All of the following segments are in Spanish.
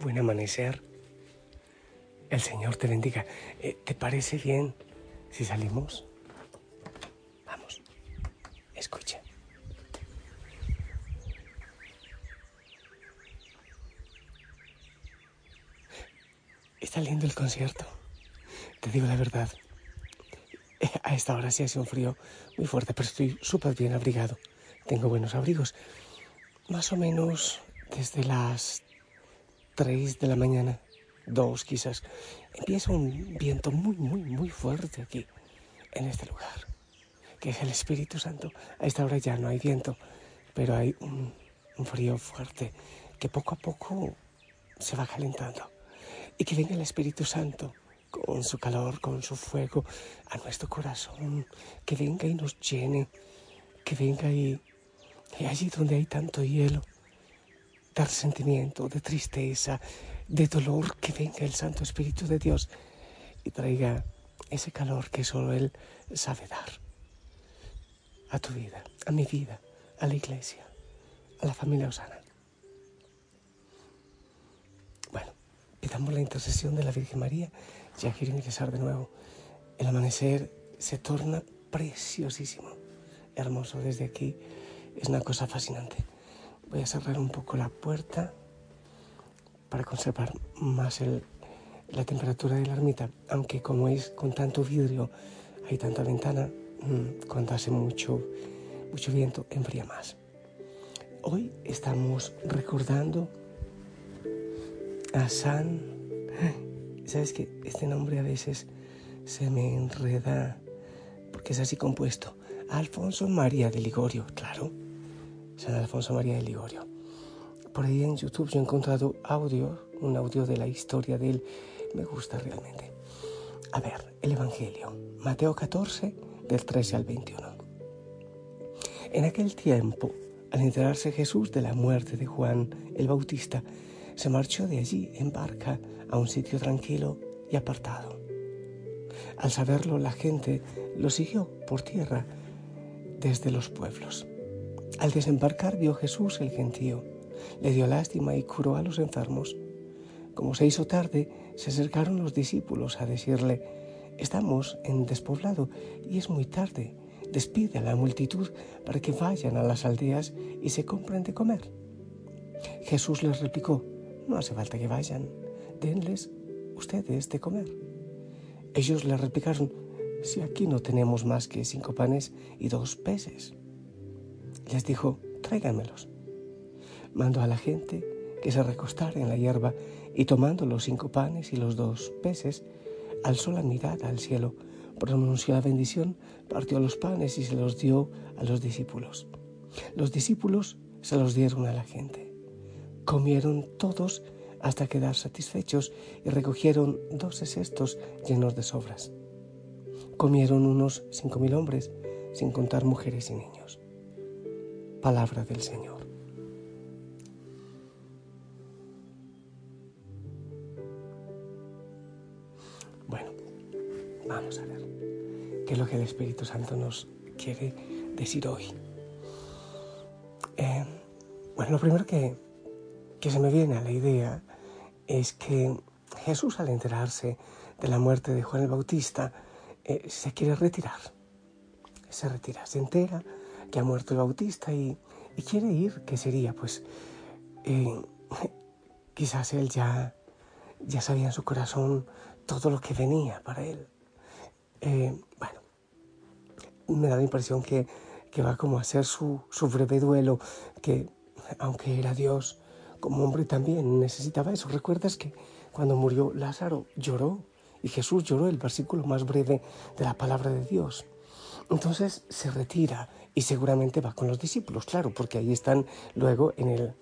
buen amanecer. El Señor te bendiga. Eh, ¿Te parece bien si salimos? Vamos, escucha. Está lindo el concierto. Te digo la verdad. A esta hora sí hace un frío muy fuerte, pero estoy súper bien abrigado. Tengo buenos abrigos. Más o menos desde las 3 de la mañana, 2 quizás, empieza un viento muy, muy, muy fuerte aquí, en este lugar, que es el Espíritu Santo. A esta hora ya no hay viento, pero hay un, frío fuerte que poco a poco se va calentando. Y que venga el Espíritu Santo con su calor, con su fuego a nuestro corazón, que venga y nos llene, que venga y, y allí donde hay tanto hielo, de resentimiento, de tristeza, de dolor, que venga el Santo Espíritu de Dios y traiga ese calor que solo Él sabe dar a tu vida, a mi vida, a la iglesia, a la familia Osana. Bueno, pidamos la intercesión de la Virgen María. Ya quiero ingresar de nuevo. El amanecer se torna preciosísimo, hermoso desde aquí. Es una cosa fascinante. Voy a cerrar un poco la puerta para conservar más la temperatura de la ermita, aunque como es con tanto vidrio, hay tanta ventana, mm, cuando hace mucho, mucho viento, enfría más. Hoy estamos recordando a San... ¿Sabes que Este nombre a veces se me enreda porque es así compuesto. Alfonso María de Ligorio, claro San Alfonso María de Ligorio. Por ahí en YouTube yo he encontrado audio, un audio de la historia de él. Me gusta realmente. A ver, el Evangelio. Mateo 14, del 13 al 21. En aquel tiempo, al enterarse Jesús de la muerte de Juan el Bautista, se marchó de allí en barca a un sitio tranquilo y apartado. Al saberlo, la gente lo siguió por tierra desde los pueblos. Al desembarcar vio Jesús el gentío, le dio lástima y curó a los enfermos. Como se hizo tarde, se acercaron los discípulos a decirle, estamos en despoblado y es muy tarde, despide a la multitud para que vayan a las aldeas y se compren de comer. Jesús les replicó, no hace falta que vayan, denles ustedes de comer. Ellos le replicaron, si aquí no tenemos más que cinco panes y dos peces les dijo, tráiganmelos. Mandó a la gente que se recostara en la hierba y tomando los cinco panes y los dos peces, alzó la mirada al cielo, pronunció la bendición, partió los panes y se los dio a los discípulos. Los discípulos se los dieron a la gente. Comieron todos hasta quedar satisfechos y recogieron doce cestos llenos de sobras. Comieron unos cinco mil hombres, sin contar mujeres y niños palabra del Señor. Bueno, vamos a ver qué es lo que el Espíritu Santo nos quiere decir hoy. Eh, bueno, lo primero que, que se me viene a la idea es que Jesús al enterarse de la muerte de Juan el Bautista eh, se quiere retirar. Se retira, se entera que ha muerto el Bautista y, quiere ir, ¿qué sería? Pues eh, quizás él ya, ya sabía en su corazón todo lo que venía para él. Eh, bueno, me da la impresión que, que va como a hacer su, su breve duelo, que aunque era Dios, como hombre también necesitaba eso. ¿Recuerdas que cuando murió Lázaro lloró? Y Jesús lloró, el versículo más breve de la palabra de Dios. Entonces se retira y seguramente va con los discípulos, claro, porque ahí están luego en,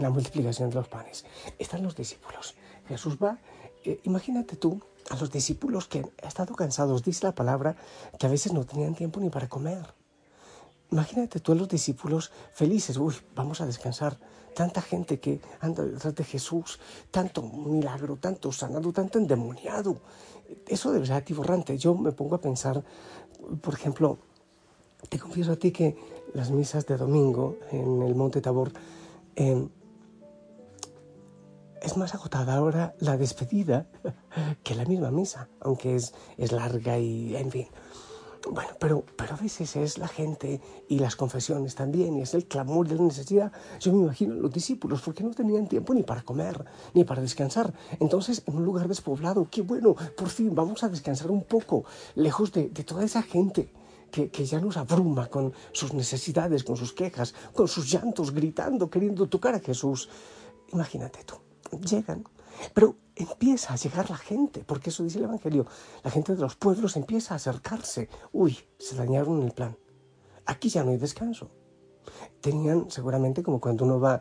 la multiplicación de los panes. Están los discípulos. Jesús va, eh, imagínate tú a los discípulos que han estado cansados, dice la palabra, que a veces no tenían tiempo ni para comer. Imagínate tú a los discípulos felices, uy, vamos a descansar. Tanta gente que anda detrás de Jesús, tanto milagro, tanto sanado, tanto endemoniado. Eso debe ser atiborrante. Yo me pongo a pensar por ejemplo, te confieso a ti que las misas de domingo en el Monte Tabor, em, es más agotada ahora la despedida que la misma misa, aunque es, es larga y, en fin. Bueno, pero, pero a veces es la gente y las confesiones también, y es el clamor de la necesidad. Yo me imagino los discípulos, porque no tenían tiempo ni para comer, ni para descansar. Entonces, en un lugar despoblado, qué bueno, por fin vamos a descansar un poco, lejos de, toda esa gente que, que, ya nos abruma con sus necesidades, con sus quejas, con sus llantos, gritando, queriendo tocar a Jesús. Imagínate tú, llegan, pero empieza a llegar la gente, porque eso dice el Evangelio, la gente de los pueblos empieza a acercarse. Uy, se dañaron el plan. Aquí ya no hay descanso. Tenían, seguramente como cuando uno va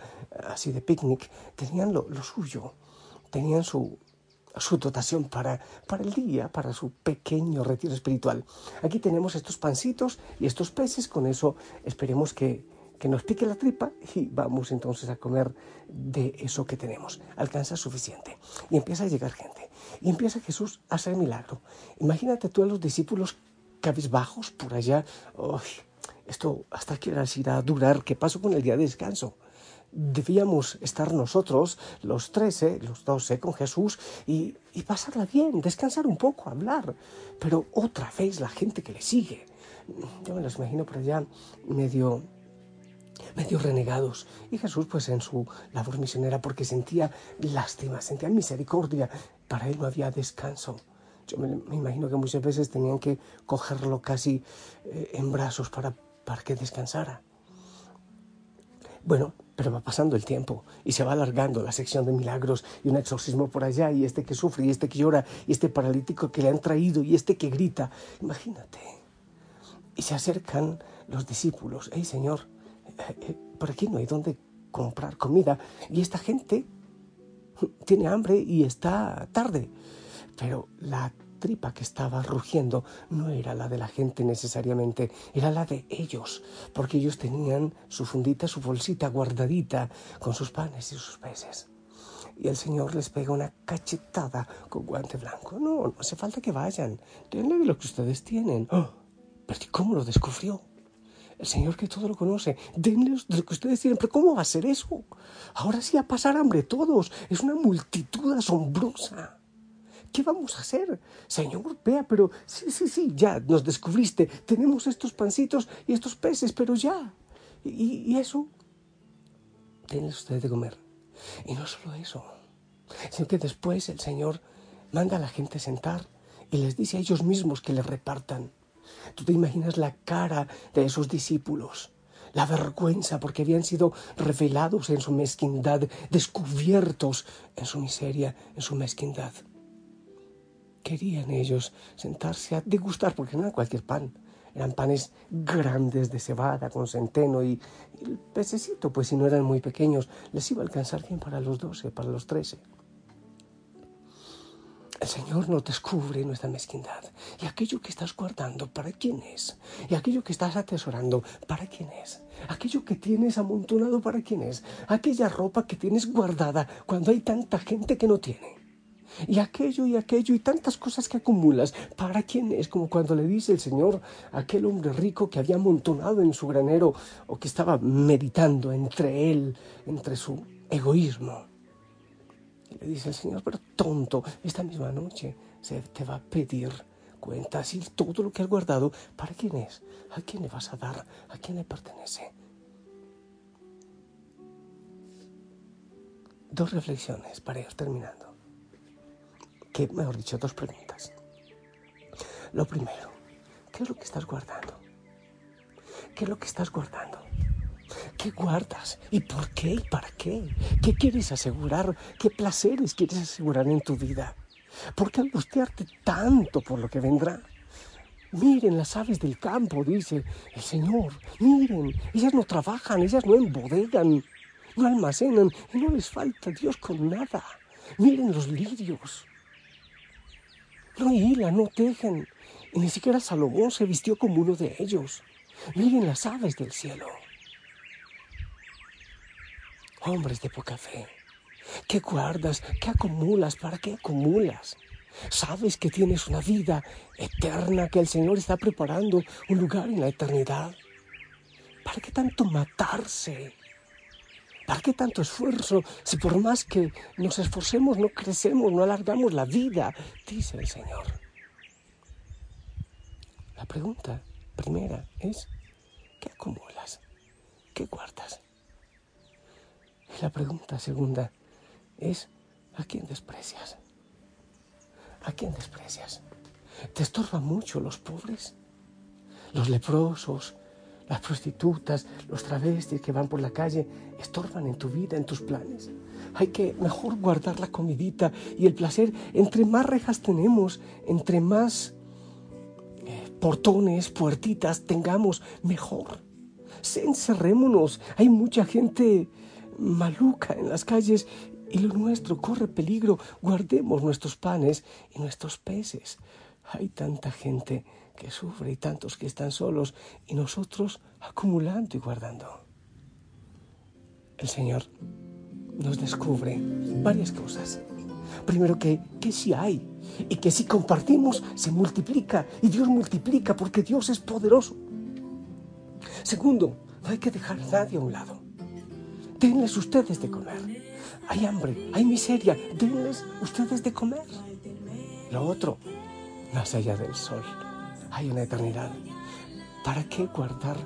así de picnic, tenían lo, lo suyo, tenían su, su dotación para, para el día, para su pequeño retiro espiritual. Aquí tenemos estos pancitos y estos peces, con eso esperemos que, que nos pique la tripa y vamos entonces a comer de eso que tenemos. Alcanza suficiente. Y empieza a llegar gente. Y empieza Jesús a hacer milagro. Imagínate tú a los discípulos cabizbajos por allá. esto hasta que irá a durar. ¿Qué pasó con el día de descanso? Debíamos estar nosotros, los trece, los doce, con Jesús y, y pasarla bien, descansar un poco, hablar. Pero otra vez la gente que le sigue. Yo me los imagino por allá medio medio renegados. Y Jesús, pues en su labor misionera, porque sentía lástima, sentía misericordia, para él no había descanso. Yo me, imagino que muchas veces tenían que cogerlo casi eh, en brazos para, para que descansara. Bueno, pero va pasando el tiempo y se va alargando la sección de milagros y un exorcismo por allá y este que sufre y este que llora y este paralítico que le han traído y este que grita. Imagínate. Y se acercan los discípulos. ¡Ey, Señor! Por aquí no hay donde comprar comida y esta gente tiene hambre y está tarde. Pero la tripa que estaba rugiendo no era la de la gente necesariamente, era la de ellos, porque ellos tenían su fundita, su bolsita guardadita con sus panes y sus peces. Y el Señor les pega una cachetada con guante blanco. No, no hace falta que vayan. Denle lo que ustedes tienen. ¡Oh! Pero ¿cómo lo descubrió? El Señor que todo lo conoce, denles de lo que ustedes tienen, pero ¿cómo va a ser eso? Ahora sí a pasar hambre todos, es una multitud asombrosa. ¿Qué vamos a hacer? Señor, vea, pero sí, sí, sí, ya nos descubriste, tenemos estos pancitos y estos peces, pero ya. Y, eso, denles ustedes de comer. Y no solo eso, sino que después el Señor manda a la gente sentar y les dice a ellos mismos que les repartan. Tú te imaginas la cara de esos discípulos, la vergüenza porque habían sido revelados en su mezquindad, descubiertos en su miseria, en su mezquindad. Querían ellos sentarse a degustar, porque no era cualquier pan, eran panes grandes de cebada con centeno y, el pececito, pues si no eran muy pequeños, les iba a alcanzar bien para los doce, para los trece. El Señor nos descubre nuestra mezquindad. Y aquello que estás guardando, ¿para quién es? Y aquello que estás atesorando, ¿para quién es? Aquello que tienes amontonado, ¿para quién es? Aquella ropa que tienes guardada cuando hay tanta gente que no tiene. Y aquello y aquello y tantas cosas que acumulas, ¿para quién es? Como cuando le dice el Señor a aquel hombre rico que había amontonado en su granero o que estaba meditando entre él, entre su egoísmo le dice el Señor, pero tonto, esta misma noche se te va a pedir cuentas y todo lo que has guardado, ¿para quién es? ¿A quién le vas a dar? ¿A quién le pertenece? Dos reflexiones para ir terminando. Que, mejor dicho, dos preguntas. Lo primero, ¿qué es lo que estás guardando? ¿Qué es lo que estás guardando? ¿Qué guardas? ¿Y por qué? ¿Y para qué? ¿Qué quieres asegurar? ¿Qué placeres quieres asegurar en tu vida? ¿Por qué angustiarte tanto por lo que vendrá? Miren las aves del campo, dice el Señor. Miren, ellas no trabajan, ellas no embodegan, no almacenan y no les falta Dios con nada. Miren los lirios. No hilan, no tejen. Y ni siquiera Salomón se vistió como uno de ellos. Miren las aves del cielo hombres de poca fe. ¿Qué guardas? ¿Qué acumulas? ¿Para qué acumulas? Sabes que tienes una vida eterna, que el Señor está preparando un lugar en la eternidad. ¿Para qué tanto matarse? ¿Para qué tanto esfuerzo si por más que nos esforcemos no crecemos, no alargamos la vida? Dice el Señor. La pregunta primera es, ¿qué acumulas? ¿Qué guardas? Y la pregunta segunda es, ¿a quién desprecias? ¿A quién desprecias? ¿Te estorban mucho los pobres? Los leprosos, las prostitutas, los travestis que van por la calle, estorban en tu vida, en tus planes. Hay que mejor guardar la comidita y el placer. Entre más rejas tenemos, entre más eh, portones, puertitas tengamos, mejor. Encerrémonos. Hay mucha gente maluca en las calles y lo nuestro corre peligro. Guardemos nuestros panes y nuestros peces. Hay tanta gente que sufre y tantos que están solos y nosotros acumulando y guardando. El Señor nos descubre varias cosas. Primero que, que si hay y que si compartimos se multiplica y Dios multiplica porque Dios es poderoso. Segundo, no hay que dejar a nadie a un lado. Denles ustedes de comer. Hay hambre, hay miseria, denles ustedes de comer. Lo otro, más allá del sol. Hay una eternidad. ¿Para qué guardar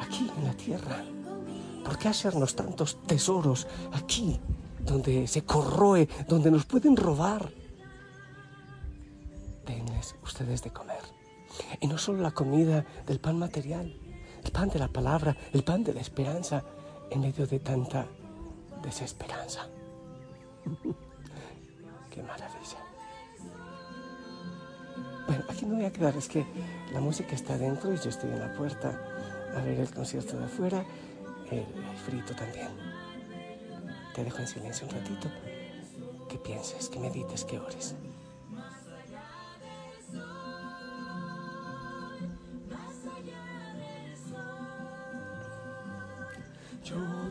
aquí en la tierra? ¿Por qué hacernos tantos tesoros aquí, donde se corroe, donde nos pueden robar? Denles ustedes de comer. Y no solo la comida del pan material, el pan de la palabra, el pan de la esperanza, en medio de tanta desesperanza. Qué maravilla. Bueno, aquí me voy a quedar, es que la música está dentro y yo estoy en la puerta a ver el concierto de afuera, el, frito también. Te dejo en silencio un ratito, que pienses, que medites, que ores.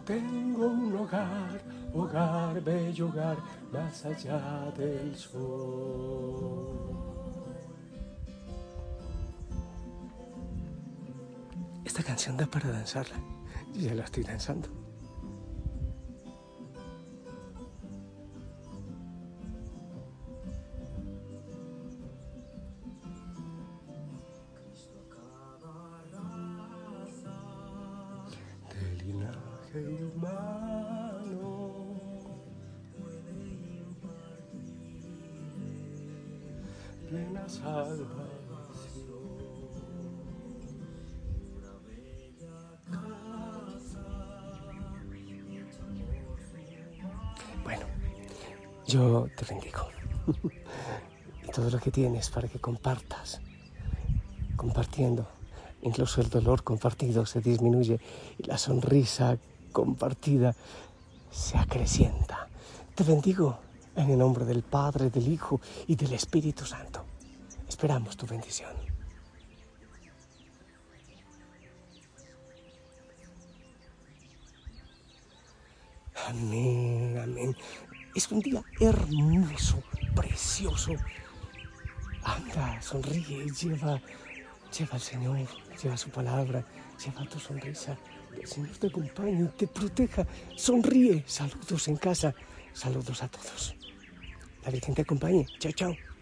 Tengo un hogar, hogar, bello hogar, más allá del sol. esta canción da para danzarla. Ya la estoy danzando. Linaje humano plena salva Yo te bendigo. y todo lo que tienes para que compartas, compartiendo. Incluso el dolor compartido se disminuye y la sonrisa compartida se acrecienta. Te bendigo en el nombre del Padre, del Hijo y del Espíritu Santo. Esperamos tu bendición. Amén, amén. Es un día hermoso, precioso. Anda, sonríe, lleva, lleva al Señor, lleva su palabra, lleva tu sonrisa. el Señor te acompañe te proteja. Sonríe. Saludos en casa. Saludos a todos. La Virgen te acompañe. Chao, chao.